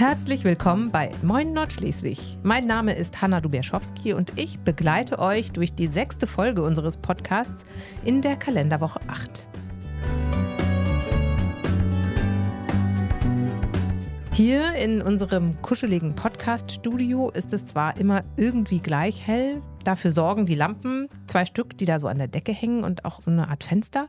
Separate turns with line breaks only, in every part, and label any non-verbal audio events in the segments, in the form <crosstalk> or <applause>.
Herzlich willkommen bei Moin Nordschleswig. Mein Name ist Hanna Dubierschowski und ich begleite euch durch die sechste Folge unseres Podcasts in der Kalenderwoche 8. Hier in unserem kuscheligen Podcast-Studio ist es zwar immer irgendwie gleich hell, dafür sorgen die Lampen, zwei Stück, die da so an der Decke hängen und auch so eine Art Fenster.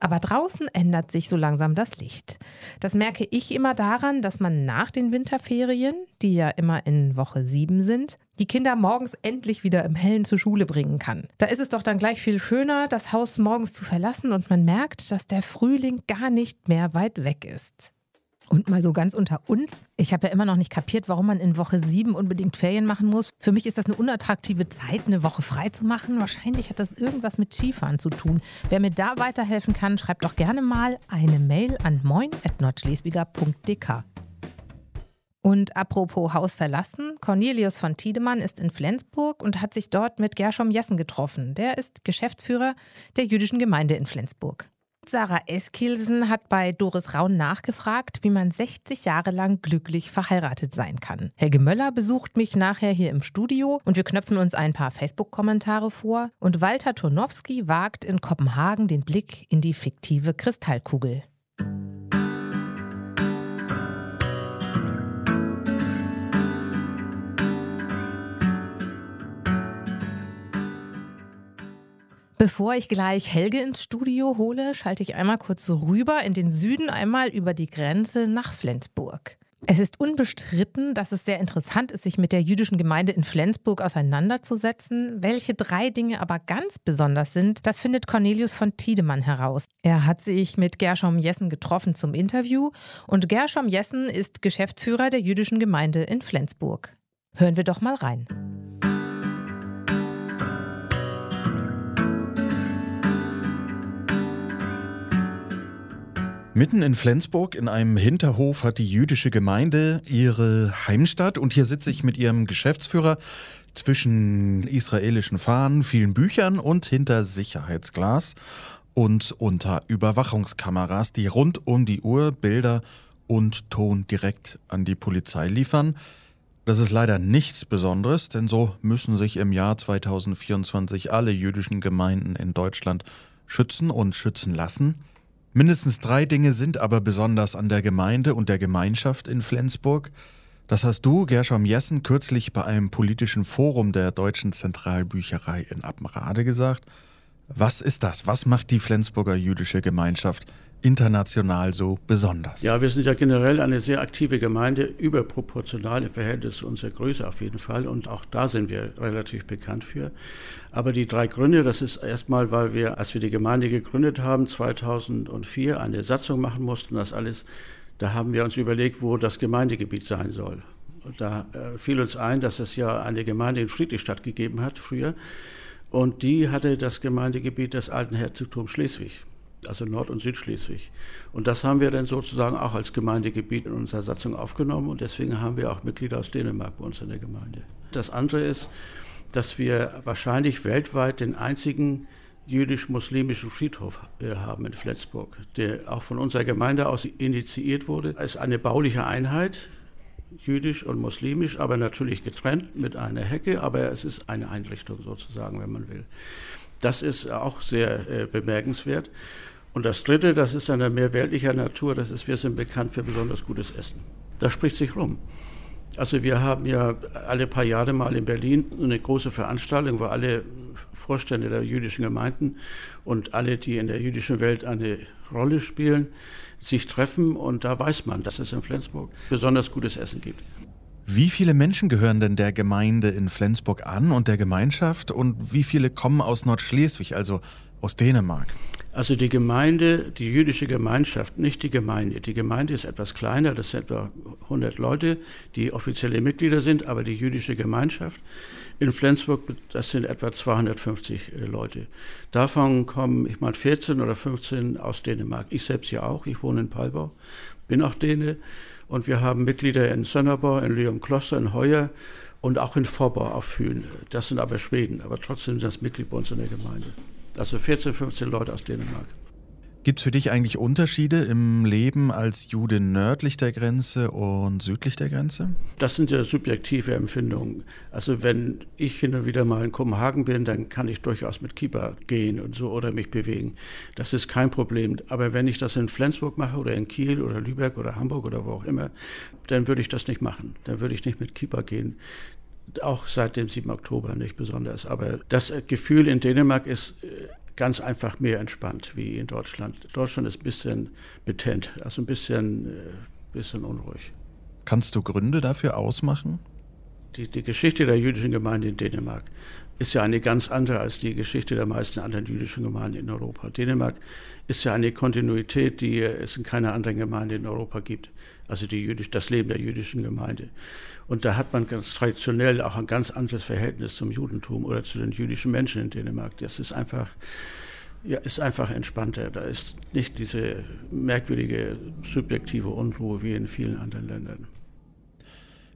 Aber draußen ändert sich so langsam das Licht. Das merke ich immer daran, dass man nach den Winterferien, die ja immer in Woche 7 sind, die Kinder morgens endlich wieder im Hellen zur Schule bringen kann. Da ist es doch dann gleich viel schöner, das Haus morgens zu verlassen und man merkt, dass der Frühling gar nicht mehr weit weg ist. Und mal so ganz unter uns. Ich habe ja immer noch nicht kapiert, warum man in Woche 7 unbedingt Ferien machen muss. Für mich ist das eine unattraktive Zeit, eine Woche frei zu machen. Wahrscheinlich hat das irgendwas mit Skifahren zu tun. Wer mir da weiterhelfen kann, schreibt doch gerne mal eine Mail an moin.nordschleswiger.dk. Und apropos Haus verlassen, Cornelius von Tiedemann ist in Flensburg und hat sich dort mit Gershom Jessen getroffen. Der ist Geschäftsführer der jüdischen Gemeinde in Flensburg. Sarah Eskilsen hat bei Doris Raun nachgefragt, wie man 60 Jahre lang glücklich verheiratet sein kann. Helge Möller besucht mich nachher hier im Studio und wir knöpfen uns ein paar Facebook-Kommentare vor. Und Walter Turnowski wagt in Kopenhagen den Blick in die fiktive Kristallkugel. Bevor ich gleich Helge ins Studio hole, schalte ich einmal kurz rüber in den Süden, einmal über die Grenze nach Flensburg. Es ist unbestritten, dass es sehr interessant ist, sich mit der jüdischen Gemeinde in Flensburg auseinanderzusetzen. Welche drei Dinge aber ganz besonders sind, das findet Cornelius von Tiedemann heraus. Er hat sich mit Gershom Jessen getroffen zum Interview und Gershom Jessen ist Geschäftsführer der jüdischen Gemeinde in Flensburg. Hören wir doch mal rein.
Mitten in Flensburg in einem Hinterhof hat die jüdische Gemeinde ihre Heimstatt und hier sitze ich mit ihrem Geschäftsführer zwischen israelischen Fahnen, vielen Büchern und hinter Sicherheitsglas und unter Überwachungskameras, die rund um die Uhr Bilder und Ton direkt an die Polizei liefern. Das ist leider nichts Besonderes, denn so müssen sich im Jahr 2024 alle jüdischen Gemeinden in Deutschland schützen und schützen lassen. Mindestens drei Dinge sind aber besonders an der Gemeinde und der Gemeinschaft in Flensburg. Das hast du, Gershom Jessen, kürzlich bei einem politischen Forum der Deutschen Zentralbücherei in Appenrade gesagt. Was ist das? Was macht die Flensburger jüdische Gemeinschaft international so besonders?
Ja, wir sind ja generell eine sehr aktive Gemeinde, überproportional im Verhältnis zu unserer Größe auf jeden Fall. Und auch da sind wir relativ bekannt für. Aber die drei Gründe, das ist erstmal, weil wir, als wir die Gemeinde gegründet haben, 2004 eine Satzung machen mussten, das alles, da haben wir uns überlegt, wo das Gemeindegebiet sein soll. Und da äh, fiel uns ein, dass es ja eine Gemeinde in Friedrichstadt gegeben hat früher. Und die hatte das Gemeindegebiet des alten Herzogtums Schleswig also Nord- und Südschleswig. Und das haben wir dann sozusagen auch als Gemeindegebiet in unserer Satzung aufgenommen und deswegen haben wir auch Mitglieder aus Dänemark bei uns in der Gemeinde. Das andere ist, dass wir wahrscheinlich weltweit den einzigen jüdisch-muslimischen Friedhof äh, haben in Flensburg, der auch von unserer Gemeinde aus initiiert wurde. Es ist eine bauliche Einheit, jüdisch und muslimisch, aber natürlich getrennt mit einer Hecke, aber es ist eine Einrichtung sozusagen, wenn man will. Das ist auch sehr äh, bemerkenswert. Und das Dritte, das ist eine mehr weltlicher Natur, das ist, wir sind bekannt für besonders gutes Essen. Das spricht sich rum. Also wir haben ja alle paar Jahre mal in Berlin eine große Veranstaltung, wo alle Vorstände der jüdischen Gemeinden und alle, die in der jüdischen Welt eine Rolle spielen, sich treffen und da weiß man, dass es in Flensburg besonders gutes Essen gibt.
Wie viele Menschen gehören denn der Gemeinde in Flensburg an und der Gemeinschaft und wie viele kommen aus Nordschleswig, also aus Dänemark?
Also die Gemeinde, die jüdische Gemeinschaft, nicht die Gemeinde. Die Gemeinde ist etwas kleiner, das sind etwa 100 Leute, die offizielle Mitglieder sind, aber die jüdische Gemeinschaft in Flensburg, das sind etwa 250 äh, Leute. Davon kommen, ich meine, 14 oder 15 aus Dänemark. Ich selbst ja auch, ich wohne in Palbau, bin auch Däne und wir haben Mitglieder in Sönnerbau, in Leon Kloster, in Heuer und auch in Vorbau auf Fühlen. Das sind aber Schweden, aber trotzdem sind das Mitglied bei uns in der Gemeinde. Also 14, 15 Leute aus Dänemark.
Gibt es für dich eigentlich Unterschiede im Leben als Jude nördlich der Grenze und südlich der Grenze?
Das sind ja subjektive Empfindungen. Also wenn ich hin und wieder mal in Kopenhagen bin, dann kann ich durchaus mit Kippa gehen und so oder mich bewegen. Das ist kein Problem. Aber wenn ich das in Flensburg mache oder in Kiel oder Lübeck oder Hamburg oder wo auch immer, dann würde ich das nicht machen. Dann würde ich nicht mit Kippa gehen auch seit dem 7. Oktober nicht besonders. Aber das Gefühl in Dänemark ist äh, ganz einfach mehr entspannt wie in Deutschland. Deutschland ist ein bisschen betent, also ein bisschen, äh, bisschen unruhig.
Kannst du Gründe dafür ausmachen?
Die, die Geschichte der jüdischen Gemeinde in Dänemark ist ja eine ganz andere als die Geschichte der meisten anderen jüdischen Gemeinden in Europa. Dänemark ist ja eine Kontinuität, die es in keiner anderen Gemeinde in Europa gibt. Also die jüdisch, das Leben der jüdischen Gemeinde. Und da hat man ganz traditionell auch ein ganz anderes Verhältnis zum Judentum oder zu den jüdischen Menschen in Dänemark. Das ist einfach, ja, ist einfach entspannter. Da ist nicht diese merkwürdige subjektive Unruhe wie in vielen anderen Ländern.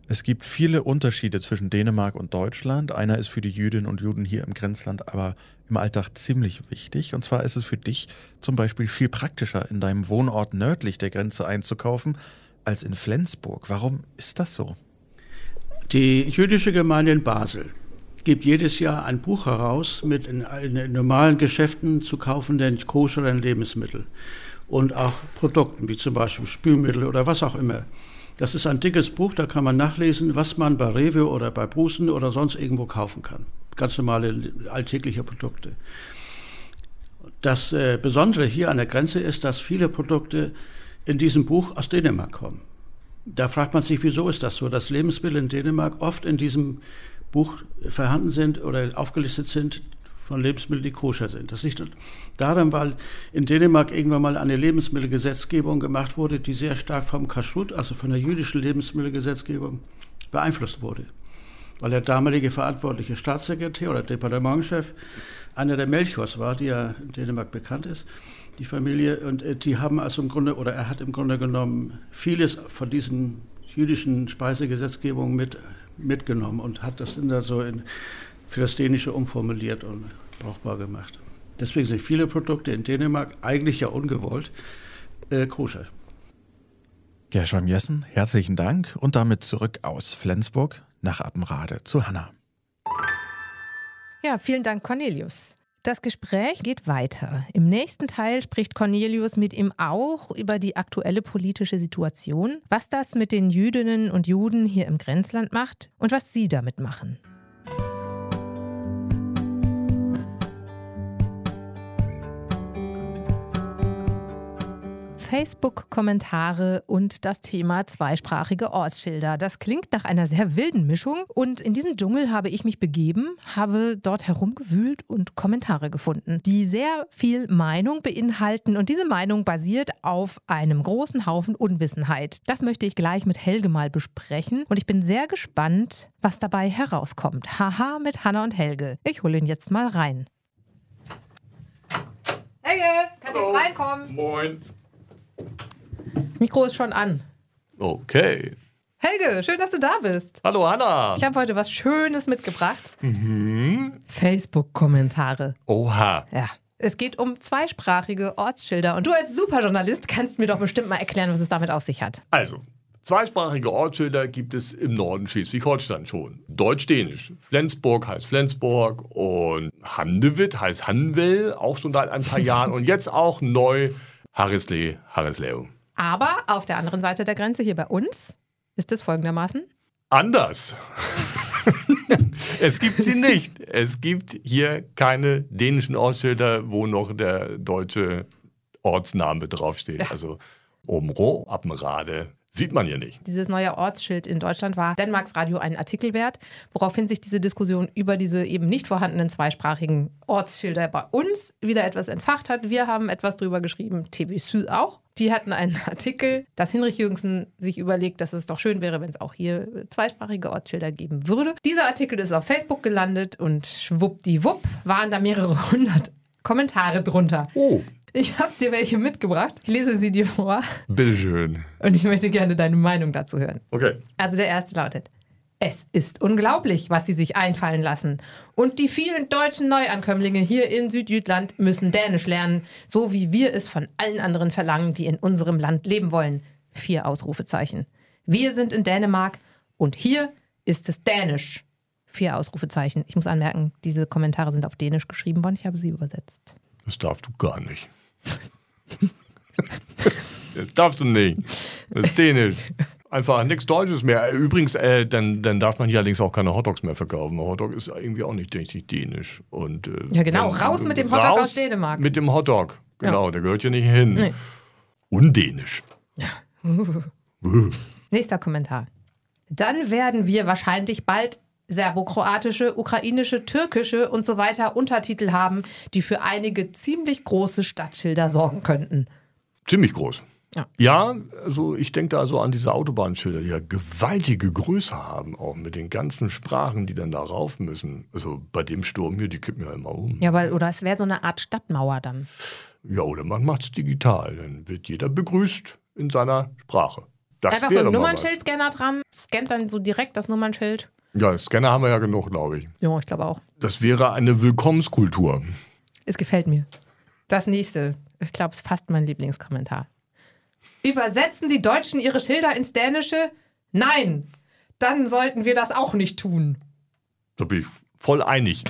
Es gibt viele Unterschiede zwischen Dänemark und Deutschland. Einer ist für die Jüdinnen und Juden hier im Grenzland aber im Alltag ziemlich wichtig. Und zwar ist es für dich zum Beispiel viel praktischer, in deinem Wohnort nördlich der Grenze einzukaufen, als in Flensburg. Warum ist das so?
Die jüdische Gemeinde in Basel gibt jedes Jahr ein Buch heraus mit in, in normalen Geschäften zu kaufenden koscheren Lebensmitteln und auch Produkten, wie zum Beispiel Spülmittel oder was auch immer. Das ist ein dickes Buch, da kann man nachlesen, was man bei Rewe oder bei Brusen oder sonst irgendwo kaufen kann. Ganz normale alltägliche Produkte. Das äh, Besondere hier an der Grenze ist, dass viele Produkte in diesem Buch aus Dänemark kommen. Da fragt man sich, wieso ist das so, dass Lebensmittel in Dänemark oft in diesem Buch vorhanden sind oder aufgelistet sind von Lebensmitteln, die koscher sind. Das liegt daran, weil in Dänemark irgendwann mal eine Lebensmittelgesetzgebung gemacht wurde, die sehr stark vom Kashrut, also von der jüdischen Lebensmittelgesetzgebung, beeinflusst wurde. Weil der damalige verantwortliche Staatssekretär oder Departementchef einer der Melchiors war, die ja in Dänemark bekannt ist die Familie. Und äh, die haben also im Grunde, oder er hat im Grunde genommen vieles von diesen jüdischen Speisegesetzgebungen mit, mitgenommen und hat das in der so in, für das Dänische umformuliert und brauchbar gemacht. Deswegen sind viele Produkte in Dänemark eigentlich ja ungewollt äh, koscher.
Gershom Jessen, herzlichen Dank und damit zurück aus Flensburg nach Appenrade zu Hanna.
Ja, vielen Dank, Cornelius. Das Gespräch geht weiter. Im nächsten Teil spricht Cornelius mit ihm auch über die aktuelle politische Situation, was das mit den Jüdinnen und Juden hier im Grenzland macht und was sie damit machen. Facebook-Kommentare und das Thema zweisprachige Ortsschilder. Das klingt nach einer sehr wilden Mischung und in diesen Dschungel habe ich mich begeben, habe dort herumgewühlt und Kommentare gefunden, die sehr viel Meinung beinhalten und diese Meinung basiert auf einem großen Haufen Unwissenheit. Das möchte ich gleich mit Helge mal besprechen und ich bin sehr gespannt, was dabei herauskommt. Haha mit Hanna und Helge. Ich hole ihn jetzt mal rein. Helge, kannst du jetzt reinkommen?
Moin.
Das Mikro ist schon an.
Okay.
Helge, schön, dass du da bist.
Hallo Hanna.
Ich habe heute was Schönes mitgebracht. Facebook-Kommentare.
Oha.
Ja. Es geht um zweisprachige Ortsschilder. Und du als Superjournalist kannst mir doch bestimmt mal erklären, was es damit auf sich hat.
Also, zweisprachige Ortsschilder gibt es im Norden Schleswig-Holstein schon. Deutsch-Dänisch. Flensburg heißt Flensburg und Handewitt heißt Hanwell, auch schon seit ein paar <laughs> Jahren. Und jetzt auch neu Harrislee, Harrisleo.
Aber auf der anderen Seite der Grenze, hier bei uns, ist es folgendermaßen.
Anders. es gibt sie nicht. Es gibt hier keine dänischen Ortsschilder, wo noch der deutsche Ortsname draufsteht. Also Omro, Appenrade, Sieht man hier nicht.
Dieses neue Ortsschild in Deutschland war Dänemarks Radio einen Artikel wert, woraufhin sich diese Diskussion über diese eben nicht vorhandenen zweisprachigen Ortsschilder bei uns wieder etwas entfacht hat. Wir haben etwas drüber geschrieben, TV Süd auch. Die hatten einen Artikel, dass Hinrich Jürgensen sich überlegt, dass es doch schön wäre, wenn es auch hier zweisprachige Ortsschilder geben würde. Dieser Artikel ist auf Facebook gelandet und schwuppdiwupp waren da mehrere hundert Kommentare drunter.
Oh.
Ich habe dir welche mitgebracht. Ich lese sie dir vor.
Bitteschön.
Und ich möchte gerne deine Meinung dazu hören.
Okay.
Also der erste lautet: Es ist unglaublich, was sie sich einfallen lassen. Und die vielen deutschen Neuankömmlinge hier in Südjütland müssen Dänisch lernen, so wie wir es von allen anderen verlangen, die in unserem Land leben wollen. Vier Ausrufezeichen. Wir sind in Dänemark und hier ist es Dänisch. Vier Ausrufezeichen. Ich muss anmerken, diese Kommentare sind auf Dänisch geschrieben worden. Ich habe sie übersetzt.
Das darfst du gar nicht. Das darfst du nicht. Das ist Dänisch. Einfach nichts Deutsches mehr. Übrigens, äh, dann, dann darf man hier allerdings auch keine Hotdogs mehr verkaufen. Hotdog ist irgendwie auch nicht richtig dänisch. Und, äh,
Ja, genau.
dann-
Raus mit dem Hotdog
raus
aus Dänemark.
Mit dem Hotdog. Genau, der gehört hier nicht hin.
Nee.
Undänisch. <laughs>
Nächster Kommentar. Dann werden wir wahrscheinlich bald serbokroatische, ukrainische, türkische und so weiter Untertitel haben, die für einige ziemlich große Stadtschilder sorgen könnten.
Ziemlich groß.
Ja.
Ja, also ich denke da so an diese Autobahnschilder, die ja gewaltige Größe haben, auch mit den ganzen Sprachen, die dann da rauf müssen. Also bei dem Sturm hier, die kippen ja immer um.
Ja, aber, oder es wäre so eine Art Stadtmauer dann.
Ja, oder man macht es digital. Dann wird jeder begrüßt in seiner Sprache. Das
Einfach so ein. Nummernschild-Scanner dran, scannt dann so direkt das Nummernschild.
Ja, Scanner haben wir ja genug, glaube ich.
Ja, ich glaube auch.
Das wäre eine Willkommenskultur.
Es gefällt mir. Das nächste, ich glaube, es ist fast mein Lieblingskommentar. Übersetzen die Deutschen ihre Schilder ins Dänische? Nein! Dann sollten wir das auch nicht tun.
Da bin ich voll einig.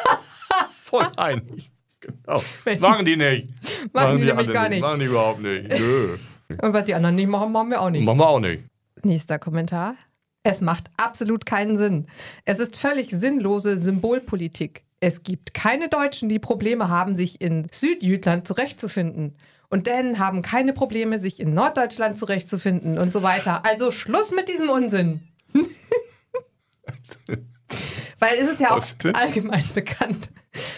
<laughs> voll einig. Genau. Machen die nicht.
Machen die nämlich
alle
gar nicht.
Machen die überhaupt nicht. Nö.
Und was die anderen nicht machen, machen wir auch nicht.
Machen wir auch nicht.
Nächster Kommentar. Es macht absolut keinen Sinn. Es ist völlig sinnlose Symbolpolitik. Es gibt keine Deutschen, die Probleme haben, sich in Südjütland zurechtzufinden. Und Dänen haben keine Probleme, sich in Norddeutschland zurechtzufinden und so weiter. Also Schluss mit diesem Unsinn. <laughs> Weil es ist ja auch allgemein bekannt,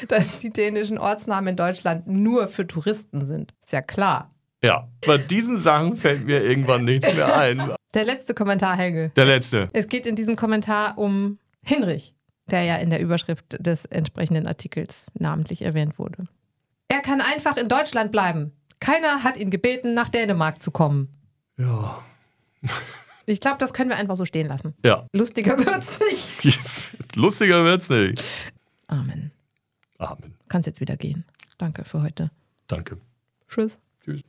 dass die dänischen Ortsnamen in Deutschland nur für Touristen sind. Ist ja klar.
Ja, bei diesen Sachen fällt mir irgendwann nichts mehr ein. <laughs>
Der letzte Kommentar, Helge.
Der letzte.
Es geht in diesem Kommentar um Hinrich, der ja in der Überschrift des entsprechenden Artikels namentlich erwähnt wurde. Er kann einfach in Deutschland bleiben. Keiner hat ihn gebeten, nach Dänemark zu kommen.
Ja. <laughs>
Ich glaube, das können wir einfach so stehen lassen.
Ja.
Lustiger wird's nicht. <laughs>
Lustiger wird's nicht.
Amen.
Amen.
Kannst jetzt wieder gehen. Danke für heute.
Danke.
Tschüss.
Tschüss.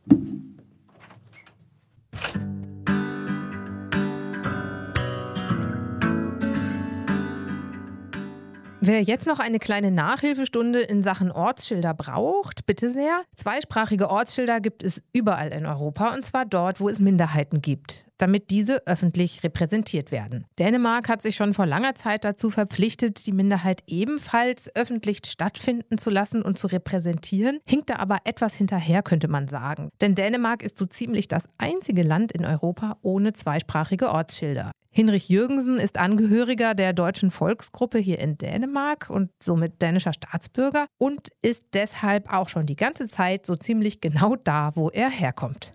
Wer jetzt noch eine kleine Nachhilfestunde in Sachen Ortsschilder braucht, bitte sehr. Zweisprachige Ortsschilder gibt es überall in Europa und zwar dort, wo es Minderheiten gibt, damit diese öffentlich repräsentiert werden. Dänemark hat sich schon vor langer Zeit dazu verpflichtet, die Minderheit ebenfalls öffentlich stattfinden zu lassen und zu repräsentieren, hinkt da aber etwas hinterher, könnte man sagen. Denn Dänemark ist so ziemlich das einzige Land in Europa ohne zweisprachige Ortsschilder. Hinrich Jürgensen ist Angehöriger der deutschen Volksgruppe hier in Dänemark und somit dänischer Staatsbürger und ist deshalb auch schon die ganze Zeit so ziemlich genau da, wo er herkommt.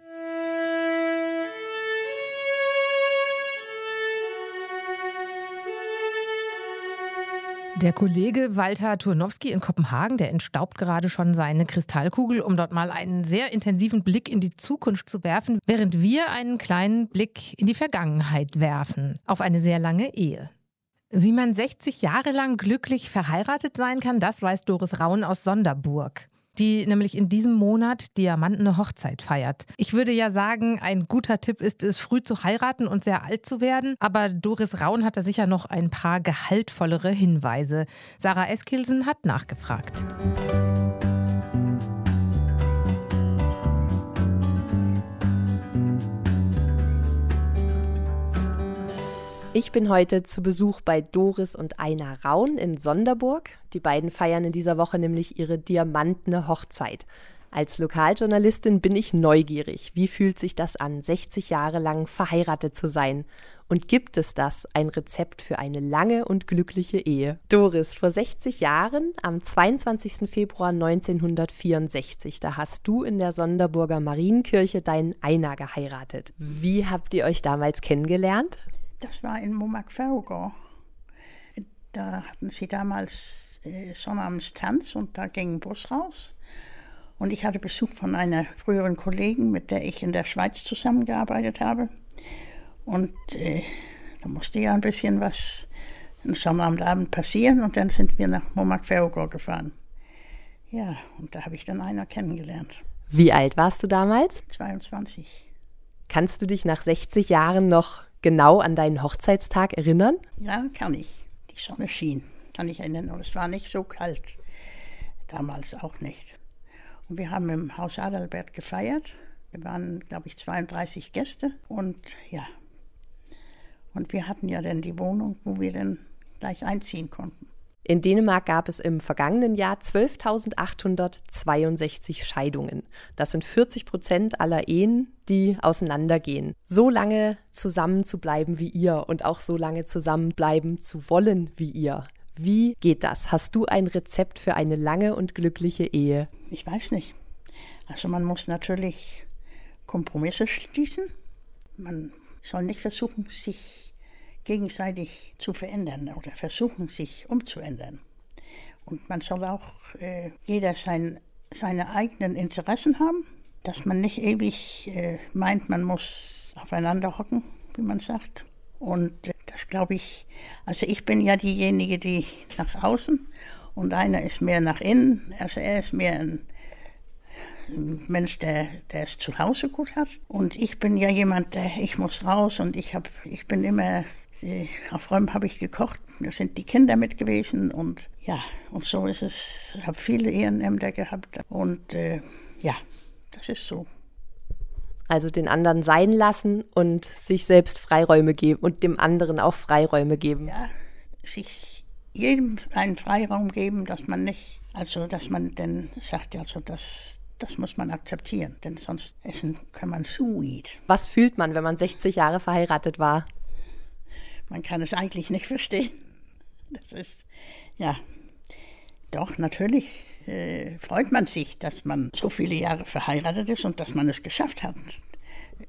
Der Kollege Walter Turnowski in Kopenhagen, der entstaubt gerade schon seine Kristallkugel, um dort mal einen sehr intensiven Blick in die Zukunft zu werfen, während wir einen kleinen Blick in die Vergangenheit werfen, auf eine sehr lange Ehe. Wie man 60 Jahre lang glücklich verheiratet sein kann, das weiß Doris Raun aus Sonderburg, die nämlich in diesem Monat diamantene Hochzeit feiert. Ich würde ja sagen, ein guter Tipp ist es, früh zu heiraten und sehr alt zu werden, aber Doris Raun hat da sicher noch ein paar gehaltvollere Hinweise. Sarah Eskilsen hat nachgefragt.
Ich bin heute zu Besuch bei Doris und Einar Raun in Sonderburg. Die beiden feiern in dieser Woche nämlich ihre diamantene Hochzeit. Als Lokaljournalistin bin ich neugierig. Wie fühlt sich das an, 60 Jahre lang verheiratet zu sein? Und gibt es das, ein Rezept für eine lange und glückliche Ehe? Doris, vor 60 Jahren, am 22. Februar 1964, da hast du in der Sonderburger Marienkirche deinen Einar geheiratet. Wie habt ihr euch damals kennengelernt?
Das war in Momak Ferrogor. Da hatten sie damals äh, Sonnabendstanz und da ging ein Bus raus. Und ich hatte Besuch von einer früheren Kollegin, mit der ich in der Schweiz zusammengearbeitet habe. Und äh, da musste ja ein bisschen was am Sonnabendabend passieren und dann sind wir nach Momak-Verogor gefahren. Ja, und da habe ich dann einer kennengelernt.
Wie alt warst du damals?
22.
Kannst du dich nach 60 Jahren noch genau an deinen Hochzeitstag erinnern?
Ja, kann ich. Die Sonne schien, kann ich erinnern. Und es war nicht so kalt. Damals auch nicht. Und wir haben im Haus Adalbert gefeiert. Wir waren, glaube ich, 32 Gäste. Und ja, und wir hatten ja dann die Wohnung, wo wir dann gleich einziehen konnten.
In Dänemark gab es im vergangenen Jahr 12.862 Scheidungen. Das sind 40 Prozent aller Ehen, die auseinandergehen. So lange zusammen zu bleiben wie ihr und auch so lange zusammenbleiben zu wollen wie ihr. Wie geht das? Hast du ein Rezept für eine lange und glückliche Ehe?
Ich weiß nicht. Also man muss natürlich Kompromisse schließen. Man soll nicht versuchen, sich gegenseitig zu verändern oder versuchen, sich umzuändern. Und man soll auch äh, jeder sein, seine eigenen Interessen haben, dass man nicht ewig äh, meint, man muss aufeinander hocken, wie man sagt. Und äh, das glaube ich, also ich bin ja diejenige, die nach außen und einer ist mehr nach innen. Also er ist mehr ein Mensch, der, der es zu Hause gut hat. Und ich bin ja jemand, der, ich muss raus und ich, hab, ich bin immer auf Räumen habe ich gekocht, da sind die Kinder mit gewesen und ja, und so ist es. Ich habe viele Ehrenämter gehabt und äh, ja, das ist so.
Also den anderen sein lassen und sich selbst Freiräume geben und dem anderen auch Freiräume geben.
Ja, sich jedem einen Freiraum geben, dass man nicht, also dass man dann sagt, also das, das muss man akzeptieren, denn sonst essen kann man sweet.
Was fühlt man, wenn man 60 Jahre verheiratet war?
Man kann es eigentlich nicht <laughs> verstehen. Das ist, ja, doch, natürlich äh, freut man sich, dass man so viele Jahre verheiratet ist und dass man es geschafft hat.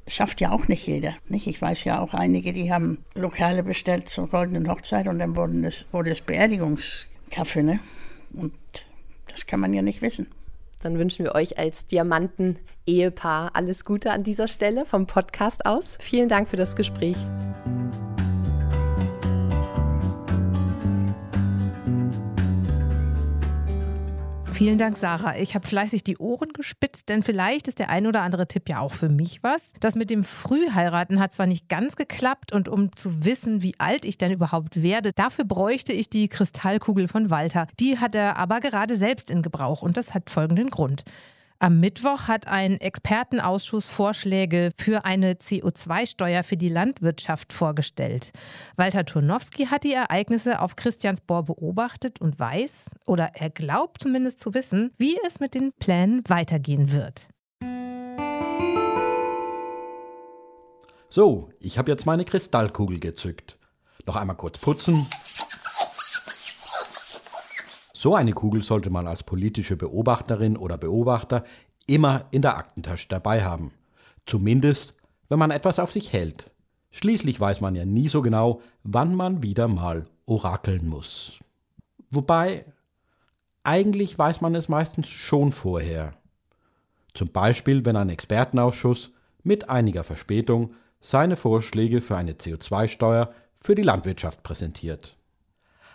Schafft ja auch nicht jeder. Nicht? Ich weiß ja auch einige, die haben Lokale bestellt zur goldenen Hochzeit und dann wurde es, wurde es Beerdigungskaffee. Ne? Und das kann man ja nicht wissen.
Dann wünschen wir euch als Diamanten-Ehepaar alles Gute an dieser Stelle vom Podcast aus. Vielen Dank für das Gespräch.
Vielen Dank, Sarah. Ich habe fleißig die Ohren gespitzt, denn vielleicht ist der ein oder andere Tipp ja auch für mich was. Das mit dem Frühheiraten hat zwar nicht ganz geklappt und um zu wissen, wie alt ich denn überhaupt werde, dafür bräuchte ich die Kristallkugel von Walter. Die hat er aber gerade selbst in Gebrauch und das hat folgenden Grund. Am Mittwoch hat ein Expertenausschuss Vorschläge für eine CO2-Steuer für die Landwirtschaft vorgestellt. Walter Turnowski hat die Ereignisse auf Christiansborn beobachtet und weiß, oder er glaubt zumindest zu wissen, wie es mit den Plänen weitergehen wird.
So, ich habe jetzt meine Kristallkugel gezückt. Noch einmal kurz putzen. So eine Kugel sollte man als politische Beobachterin oder Beobachter immer in der Aktentasche dabei haben. Zumindest, wenn man etwas auf sich hält. Schließlich weiß man ja nie so genau, wann man wieder mal orakeln muss. Wobei, eigentlich weiß man es meistens schon vorher. Zum Beispiel, wenn ein Expertenausschuss mit einiger Verspätung seine Vorschläge für eine CO2-Steuer für die Landwirtschaft präsentiert.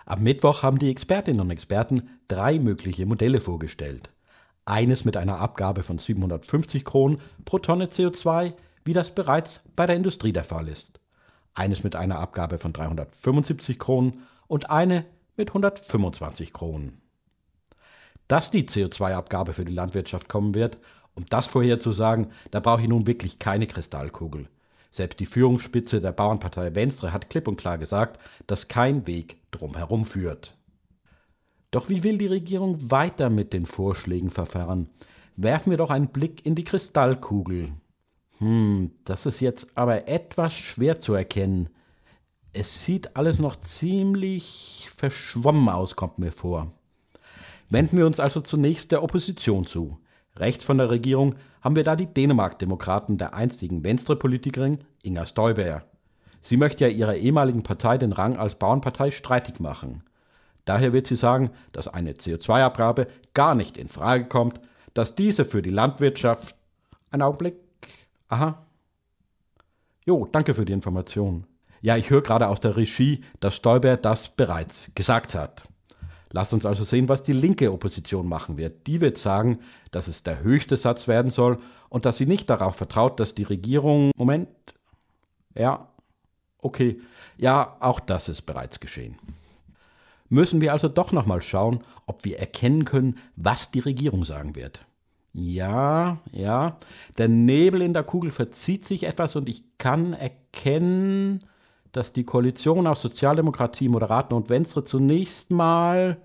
Am Mittwoch haben die Expertinnen und Experten drei mögliche Modelle vorgestellt. Eines mit einer Abgabe von 750 Kronen pro Tonne CO2, wie das bereits bei der Industrie der Fall ist. Eines mit einer Abgabe von 375 Kronen und eine mit 125 Kronen. Dass die CO2-Abgabe für die Landwirtschaft kommen wird, um das vorherzusagen, da brauche ich nun wirklich keine Kristallkugel. Selbst die Führungsspitze der Bauernpartei Venstre hat klipp und klar gesagt, dass kein Weg drumherum führt. Doch wie will die Regierung weiter mit den Vorschlägen verfahren? Werfen wir doch einen Blick in die Kristallkugel. Hm, das ist jetzt aber etwas schwer zu erkennen. Es sieht alles noch ziemlich verschwommen aus, kommt mir vor. Wenden wir uns also zunächst der Opposition zu. Rechts von der Regierung haben wir da die Dänemark-Demokraten der einstigen Venstre-Politikerin Inger Støjberg. Sie möchte ja ihrer ehemaligen Partei den Rang als Bauernpartei streitig machen. Daher wird sie sagen, dass eine CO2-Abgabe gar nicht in Frage kommt, dass diese für die Landwirtschaft. Ein Augenblick. Aha. Jo, danke für die Information. Ja, ich höre gerade aus der Regie, dass Stoiber das bereits gesagt hat. Lasst uns also sehen, was die linke Opposition machen wird. Die wird sagen, dass es der höchste Satz werden soll und dass sie nicht darauf vertraut, dass die Regierung. Moment. Ja. Okay. Ja, auch das ist bereits geschehen. Müssen wir also doch nochmal schauen, ob wir erkennen können, was die Regierung sagen wird. Ja, ja. Der Nebel in der Kugel verzieht sich etwas und ich kann erkennen, dass die Koalition aus Sozialdemokratie, Moderaten und Venstre zunächst mal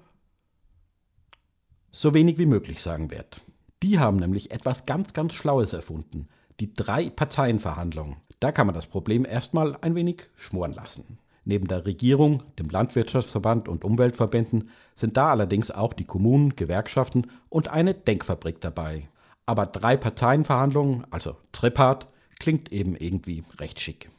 so wenig wie möglich sagen wird. Die haben nämlich etwas ganz, ganz Schlaues erfunden. Die Drei-Parteien-Verhandlungen. Da kann man das Problem erstmal ein wenig schmoren lassen. Neben der Regierung, dem Landwirtschaftsverband und Umweltverbänden sind da allerdings auch die Kommunen, Gewerkschaften und eine Denkfabrik dabei. Aber Drei-Parteien-Verhandlungen, also Tripart, klingt eben irgendwie recht schick.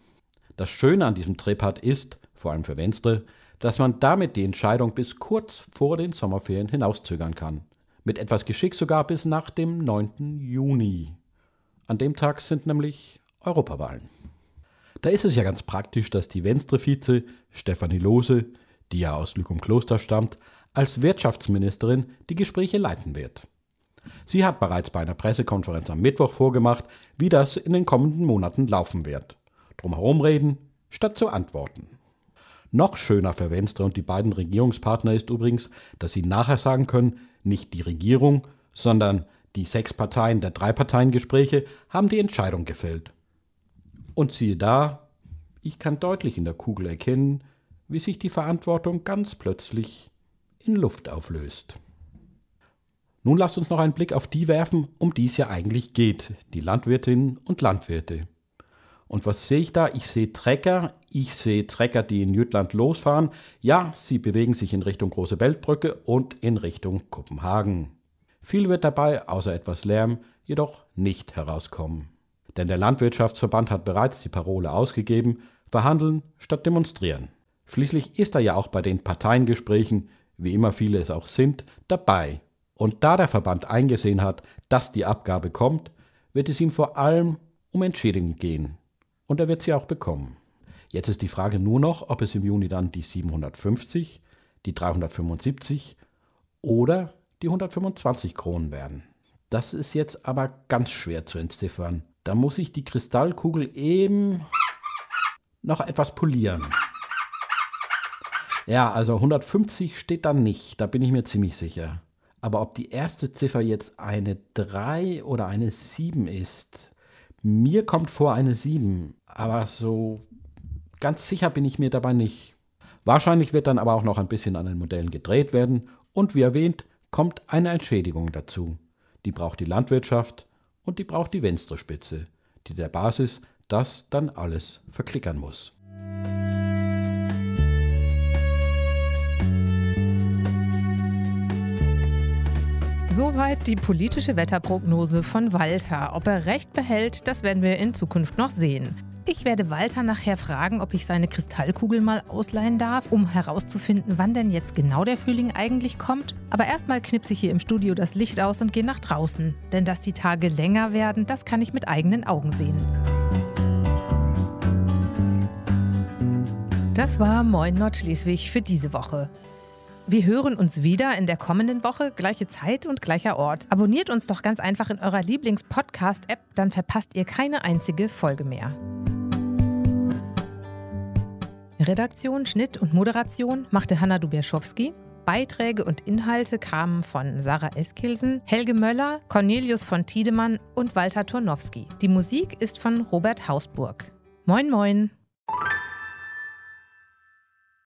Das Schöne an diesem Trepart ist, vor allem für Venstre, dass man damit die Entscheidung bis kurz vor den Sommerferien hinauszögern kann. Mit etwas Geschick sogar bis nach dem 9. Juni. An dem Tag sind nämlich Europawahlen. Da ist es ja ganz praktisch, dass die Venstre-Vize Stefanie Lose, die ja aus Lückum Kloster stammt, als Wirtschaftsministerin die Gespräche leiten wird. Sie hat bereits bei einer Pressekonferenz am Mittwoch vorgemacht, wie das in den kommenden Monaten laufen wird drumherum reden, statt zu antworten. Noch schöner für Venstre und die beiden Regierungspartner ist übrigens, dass sie nachher sagen können, nicht die Regierung, sondern die sechs Parteien der Drei-Parteien-Gespräche haben die Entscheidung gefällt. Und siehe da, ich kann deutlich in der Kugel erkennen, wie sich die Verantwortung ganz plötzlich in Luft auflöst. Nun lasst uns noch einen Blick auf die werfen, um die es ja eigentlich geht, die Landwirtinnen und Landwirte. Und was sehe ich da? Ich sehe Trecker, ich sehe Trecker, die in Jütland losfahren. Ja, sie bewegen sich in Richtung Große Weltbrücke und in Richtung Kopenhagen. Viel wird dabei, außer etwas Lärm, jedoch nicht herauskommen. Denn der Landwirtschaftsverband hat bereits die Parole ausgegeben, verhandeln statt demonstrieren. Schließlich ist er ja auch bei den Parteiengesprächen, wie immer viele es auch sind, dabei. Und da der Verband eingesehen hat, dass die Abgabe kommt, wird es ihm vor allem um Entschädigung gehen und er wird sie auch bekommen. Jetzt ist die Frage nur noch, ob es im Juni dann die 750, die 375 oder die 125 Kronen werden. Das ist jetzt aber ganz schwer zu entziffern. Da muss ich die Kristallkugel eben noch etwas polieren. Ja, also 150 steht da nicht, da bin ich mir ziemlich sicher. Aber ob die erste Ziffer jetzt eine 3 oder eine 7 ist, mir kommt vor eine 7, aber so ganz sicher bin ich mir dabei nicht. Wahrscheinlich wird dann aber auch noch ein bisschen an den Modellen gedreht werden und wie erwähnt, kommt eine Entschädigung dazu. Die braucht die Landwirtschaft und die braucht die Venstre-Spitze, die der Basis das dann alles verklickern muss.
Soweit die politische Wetterprognose von Walter. Ob er recht behält, das werden wir in Zukunft noch sehen. Ich werde Walter nachher fragen, ob ich seine Kristallkugel mal ausleihen darf, um herauszufinden, wann denn jetzt genau der Frühling eigentlich kommt. Aber erstmal knipse ich hier im Studio das Licht aus und gehe nach draußen. Denn dass die Tage länger werden, das kann ich mit eigenen Augen sehen. Das war Moin Nordschleswig für diese Woche. Wir hören uns wieder in der kommenden Woche, gleiche Zeit und gleicher Ort. Abonniert uns doch ganz einfach in eurer Lieblings-Podcast-App, dann verpasst ihr keine einzige Folge mehr. Redaktion, Schnitt und Moderation machte Hanna Dubierschowski. Beiträge und Inhalte kamen von Sarah Eskilsen, Helge Möller, Cornelius von Tiedemann und Walter Tornowski. Die Musik ist von Robert Hausburg. Moin, moin!